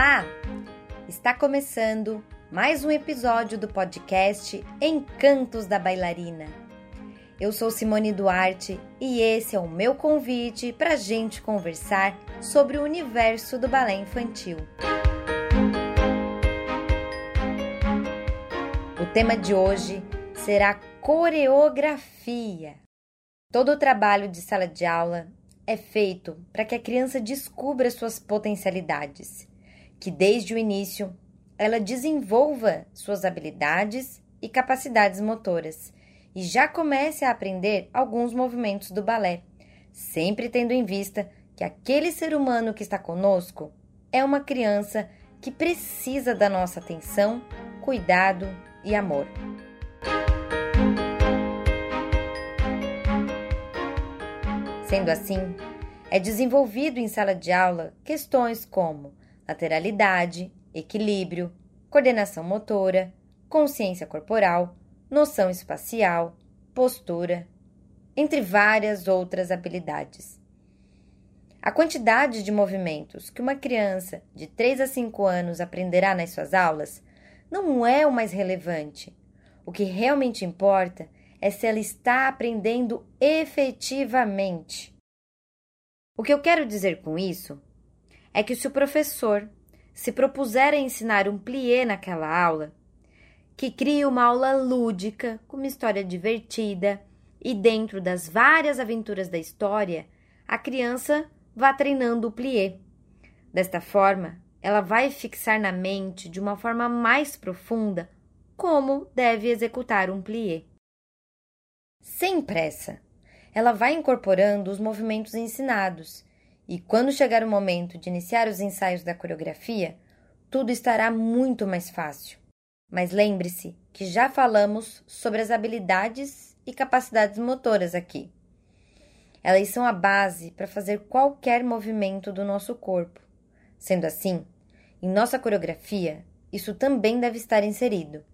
Olá! Está começando mais um episódio do podcast Encantos da Bailarina. Eu sou Simone Duarte e esse é o meu convite para a gente conversar sobre o universo do balé infantil. O tema de hoje será coreografia. Todo o trabalho de sala de aula é feito para que a criança descubra suas potencialidades, que desde o início ela desenvolva suas habilidades e capacidades motoras e já comece a aprender alguns movimentos do balé, sempre tendo em vista que aquele ser humano que está conosco é uma criança que precisa da nossa atenção, cuidado e amor. Sendo assim, é desenvolvido em sala de aula questões como lateralidade, equilíbrio, coordenação motora, consciência corporal, noção espacial, postura, entre várias outras habilidades. A quantidade de movimentos que uma criança de 3 a 5 anos aprenderá nas suas aulas não é o mais relevante. O que realmente importa é se ela está aprendendo efetivamente. O que eu quero dizer com isso é que se o professor se propuser a ensinar um plié naquela aula, que crie uma aula lúdica, com uma história divertida, e dentro das várias aventuras da história, a criança vá treinando o plié. Desta forma, ela vai fixar na mente de uma forma mais profunda como deve executar um plié. Sem pressa, ela vai incorporando os movimentos ensinados e, quando chegar o momento de iniciar os ensaios da coreografia, tudo estará muito mais fácil. Mas lembre-se que já falamos sobre as habilidades e capacidades motoras aqui. Elas são a base para fazer qualquer movimento do nosso corpo. Sendo assim, em nossa coreografia, isso também deve estar inserido.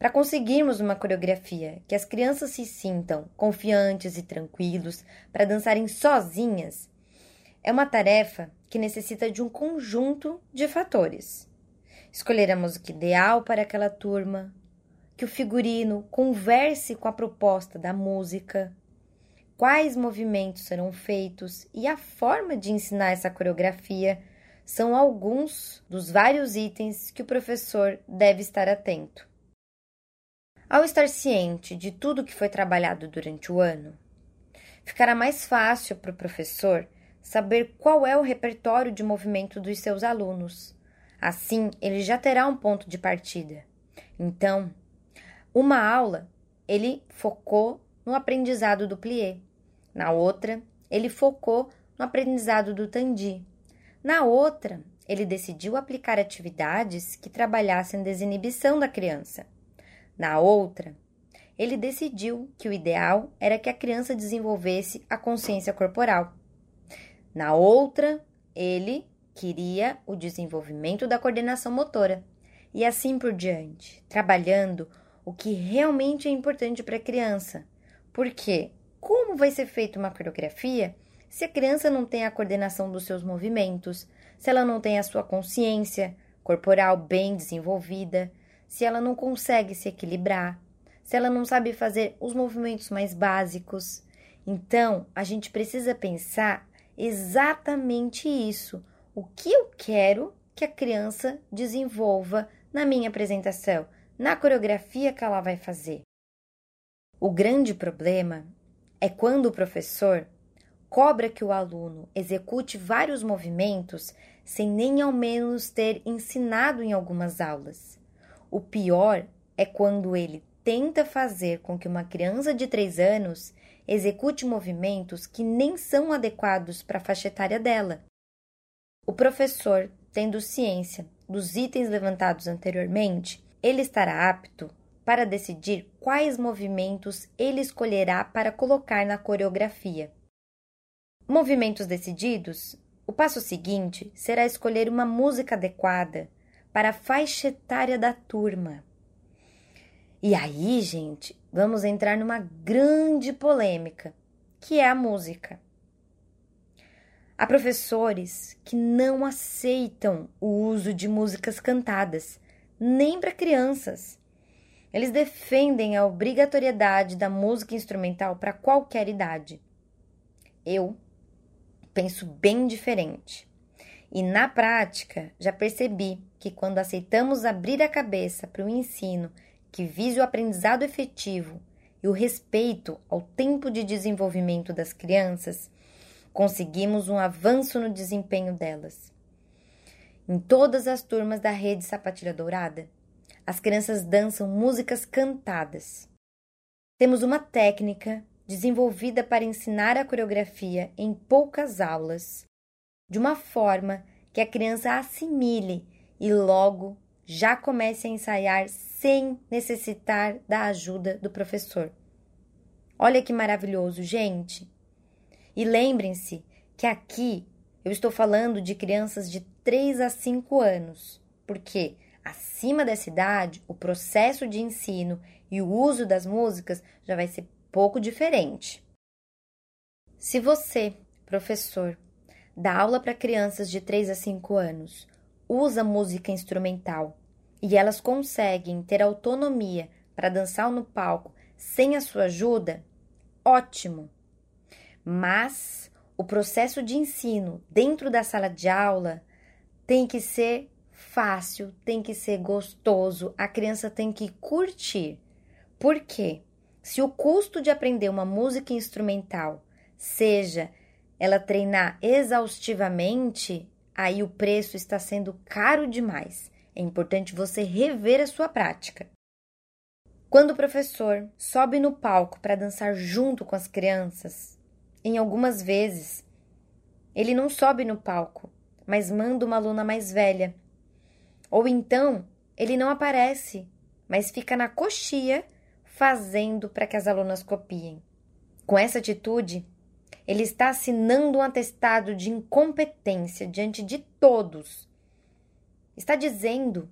Para conseguirmos uma coreografia que as crianças se sintam confiantes e tranquilos para dançarem sozinhas, é uma tarefa que necessita de um conjunto de fatores. Escolher a música ideal para aquela turma, que o figurino converse com a proposta da música, quais movimentos serão feitos e a forma de ensinar essa coreografia são alguns dos vários itens que o professor deve estar atento. Ao estar ciente de tudo que foi trabalhado durante o ano, ficará mais fácil para o professor saber qual é o repertório de movimento dos seus alunos. Assim, ele já terá um ponto de partida. Então, uma aula ele focou no aprendizado do plié, na outra, ele focou no aprendizado do tandi. Na outra, ele decidiu aplicar atividades que trabalhassem desinibição da criança. Na outra, ele decidiu que o ideal era que a criança desenvolvesse a consciência corporal. Na outra, ele queria o desenvolvimento da coordenação motora. E assim por diante, trabalhando o que realmente é importante para a criança. Porque como vai ser feita uma coreografia se a criança não tem a coordenação dos seus movimentos, se ela não tem a sua consciência corporal bem desenvolvida, se ela não consegue se equilibrar, se ela não sabe fazer os movimentos mais básicos. Então, a gente precisa pensar exatamente isso. O que eu quero que a criança desenvolva na minha apresentação, na coreografia que ela vai fazer. O grande problema é quando o professor cobra que o aluno execute vários movimentos sem nem ao menos ter ensinado em algumas aulas. O pior é quando ele tenta fazer com que uma criança de 3 anos execute movimentos que nem são adequados para a faixa etária dela. O professor, tendo ciência dos itens levantados anteriormente, ele estará apto para decidir quais movimentos ele escolherá para colocar na coreografia. Movimentos decididos, o passo seguinte será escolher uma música adequada para a faixa etária da turma. E aí, gente, vamos entrar numa grande polêmica, que é a música. Há professores que não aceitam o uso de músicas cantadas, nem para crianças. Eles defendem a obrigatoriedade da música instrumental para qualquer idade. Eu penso bem diferente. E na prática, já percebi que quando aceitamos abrir a cabeça para o ensino que vise o aprendizado efetivo e o respeito ao tempo de desenvolvimento das crianças, conseguimos um avanço no desempenho delas. Em todas as turmas da rede Sapatilha Dourada, as crianças dançam músicas cantadas. Temos uma técnica desenvolvida para ensinar a coreografia em poucas aulas, de uma forma que a criança assimile e logo já comece a ensaiar sem necessitar da ajuda do professor. Olha que maravilhoso, gente! E lembrem-se que aqui eu estou falando de crianças de 3 a 5 anos, porque acima dessa idade, o processo de ensino e o uso das músicas já vai ser pouco diferente. Se você, professor, dá aula para crianças de 3 a 5 anos, usa música instrumental e elas conseguem ter autonomia para dançar no palco sem a sua ajuda, ótimo! Mas o processo de ensino dentro da sala de aula tem que ser fácil, tem que ser gostoso, a criança tem que curtir. Por quê? Se o custo de aprender uma música instrumental seja ela treinar exaustivamente, aí o preço está sendo caro demais. É importante você rever a sua prática. Quando o professor sobe no palco para dançar junto com as crianças, em algumas vezes, ele não sobe no palco, mas manda uma aluna mais velha. Ou então, ele não aparece, mas fica na coxia fazendo para que as alunas copiem. Com essa atitude, ele está assinando um atestado de incompetência diante de todos. Está dizendo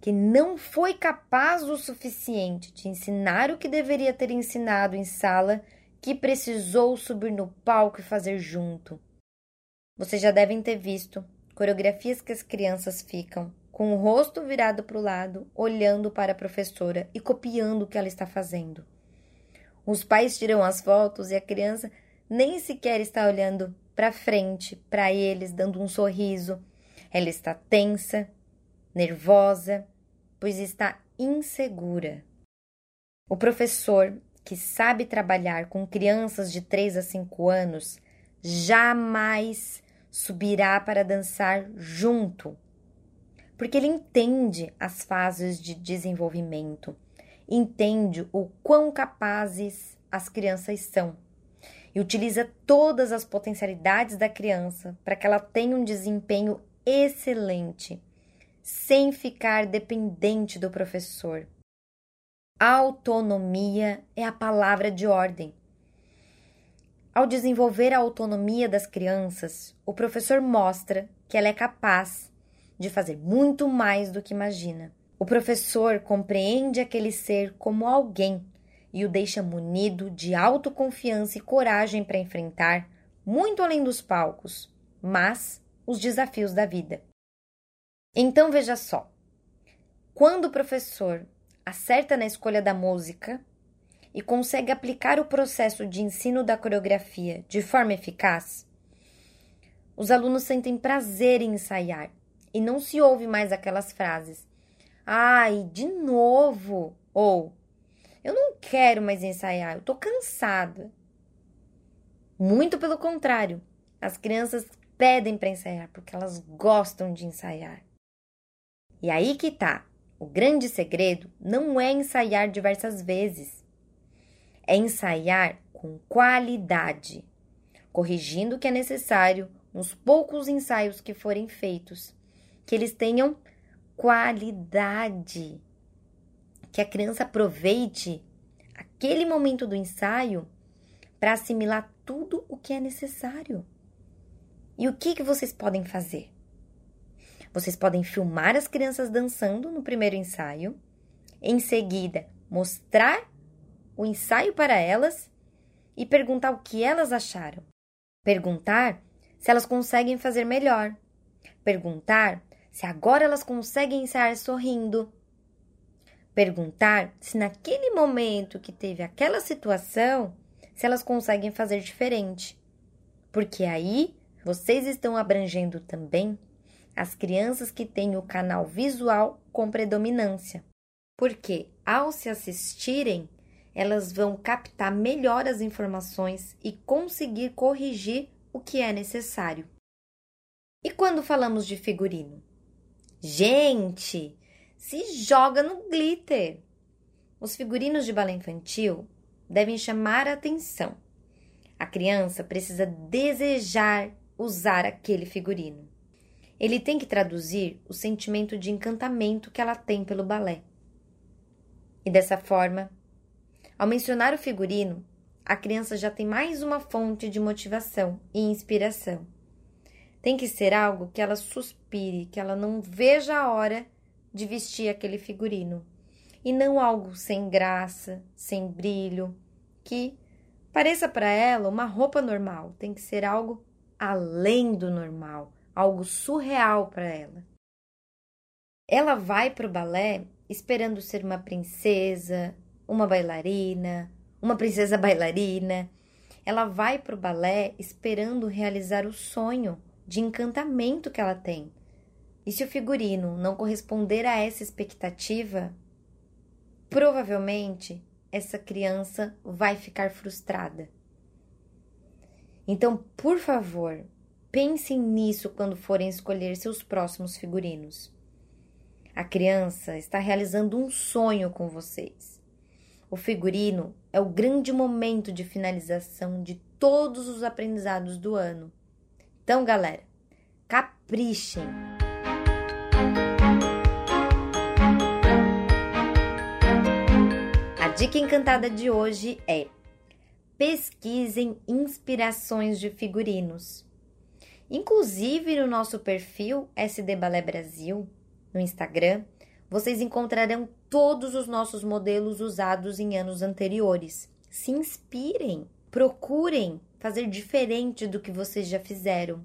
que não foi capaz o suficiente de ensinar o que deveria ter ensinado em sala, que precisou subir no palco e fazer junto. Vocês já devem ter visto coreografias que as crianças ficam com o rosto virado para o lado, olhando para a professora e copiando o que ela está fazendo. Os pais tiram as fotos e a criança nem sequer está olhando para frente, para eles, dando um sorriso. Ela está tensa, nervosa, pois está insegura. O professor, que sabe trabalhar com crianças de 3 a 5 anos, jamais subirá para dançar junto, porque ele entende as fases de desenvolvimento, entende o quão capazes as crianças são e utiliza todas as potencialidades da criança para que ela tenha um desempenho excelente sem ficar dependente do professor. Autonomia é a palavra de ordem. Ao desenvolver a autonomia das crianças, o professor mostra que ela é capaz de fazer muito mais do que imagina. O professor compreende aquele ser como alguém e o deixa munido de autoconfiança e coragem para enfrentar, muito além dos palcos, mas os desafios da vida. Então veja só: quando o professor acerta na escolha da música e consegue aplicar o processo de ensino da coreografia de forma eficaz, os alunos sentem prazer em ensaiar e não se ouve mais aquelas frases: ai, de novo! ou eu não quero mais ensaiar, eu tô cansada. Muito pelo contrário, as crianças pedem para ensaiar porque elas gostam de ensaiar. E aí que tá. O grande segredo não é ensaiar diversas vezes. É ensaiar com qualidade, corrigindo o que é necessário nos poucos ensaios que forem feitos, que eles tenham qualidade, que a criança aproveite aquele momento do ensaio para assimilar tudo o que é necessário. E o que, que vocês podem fazer? Vocês podem filmar as crianças dançando no primeiro ensaio, em seguida, mostrar o ensaio para elas e perguntar o que elas acharam. Perguntar se elas conseguem fazer melhor. Perguntar se agora elas conseguem ensaiar sorrindo. Perguntar se naquele momento que teve aquela situação, se elas conseguem fazer diferente. Porque aí vocês estão abrangendo também as crianças que têm o canal visual com predominância. Porque ao se assistirem, elas vão captar melhor as informações e conseguir corrigir o que é necessário. E quando falamos de figurino? Gente, se joga no glitter! Os figurinos de balé infantil devem chamar a atenção. A criança precisa desejar usar aquele figurino. Ele tem que traduzir o sentimento de encantamento que ela tem pelo balé. E dessa forma, ao mencionar o figurino, a criança já tem mais uma fonte de motivação e inspiração. Tem que ser algo que ela suspire, que ela não veja a hora de vestir aquele figurino. E não algo sem graça, sem brilho, que pareça para ela uma roupa normal. Tem que ser algo além do normal, algo surreal para ela. Ela vai para o balé esperando ser uma princesa, uma bailarina, uma princesa bailarina. Ela vai para o balé esperando realizar o sonho de encantamento que ela tem. E se o figurino não corresponder a essa expectativa, provavelmente essa criança vai ficar frustrada. Então, por favor, pensem nisso quando forem escolher seus próximos figurinos. A criança está realizando um sonho com vocês. O figurino é o grande momento de finalização de todos os aprendizados do ano. Então, galera, caprichem! A dica encantada de hoje é: pesquisem inspirações de figurinos. Inclusive no nosso perfil SD Balé Brasil, no Instagram, vocês encontrarão todos os nossos modelos usados em anos anteriores. Se inspirem, procurem fazer diferente do que vocês já fizeram.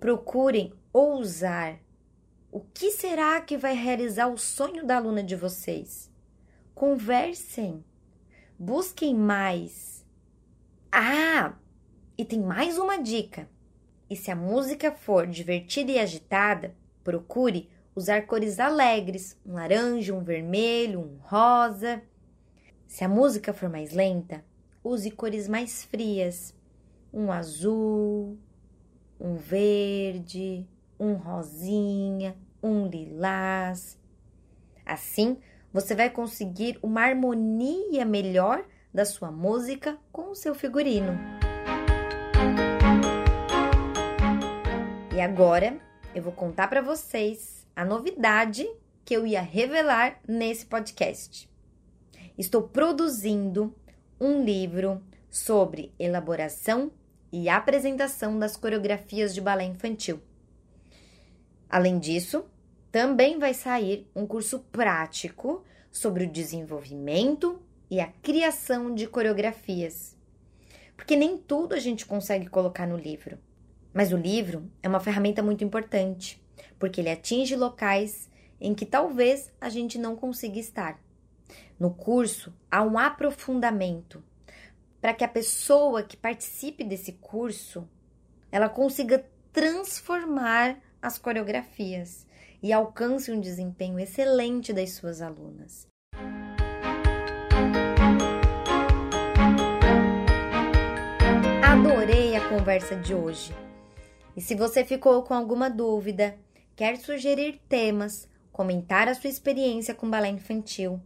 Procurem ousar. O que será que vai realizar o sonho da aluna de vocês? Conversem, busquem mais. Ah, e tem mais uma dica. E se a música for divertida e agitada, procure usar cores alegres, um laranja, um vermelho, um rosa. Se a música for mais lenta, use cores mais frias, um azul, um verde, um rosinha, um lilás. Assim, você vai conseguir uma harmonia melhor da sua música com o seu figurino. E agora eu vou contar para vocês a novidade que eu ia revelar nesse podcast. Estou produzindo um livro sobre elaboração e apresentação das coreografias de balé infantil. Além disso, também vai sair um curso prático sobre o desenvolvimento e a criação de coreografias. Porque nem tudo a gente consegue colocar no livro. Mas o livro é uma ferramenta muito importante porque ele atinge locais em que talvez a gente não consiga estar. No curso, há um aprofundamento para que a pessoa que participe desse curso ela consiga transformar as coreografias e alcance um desempenho excelente das suas alunas. Adorei a conversa de hoje. E se você ficou com alguma dúvida, quer sugerir temas, comentar a sua experiência com balé infantil,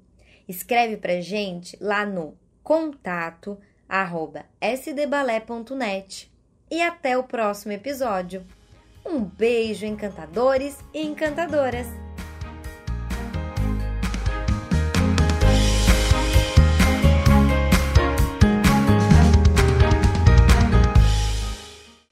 escreve pra gente lá no contato arroba sdbalé.net e até o próximo episódio. Um beijo, encantadores e encantadoras!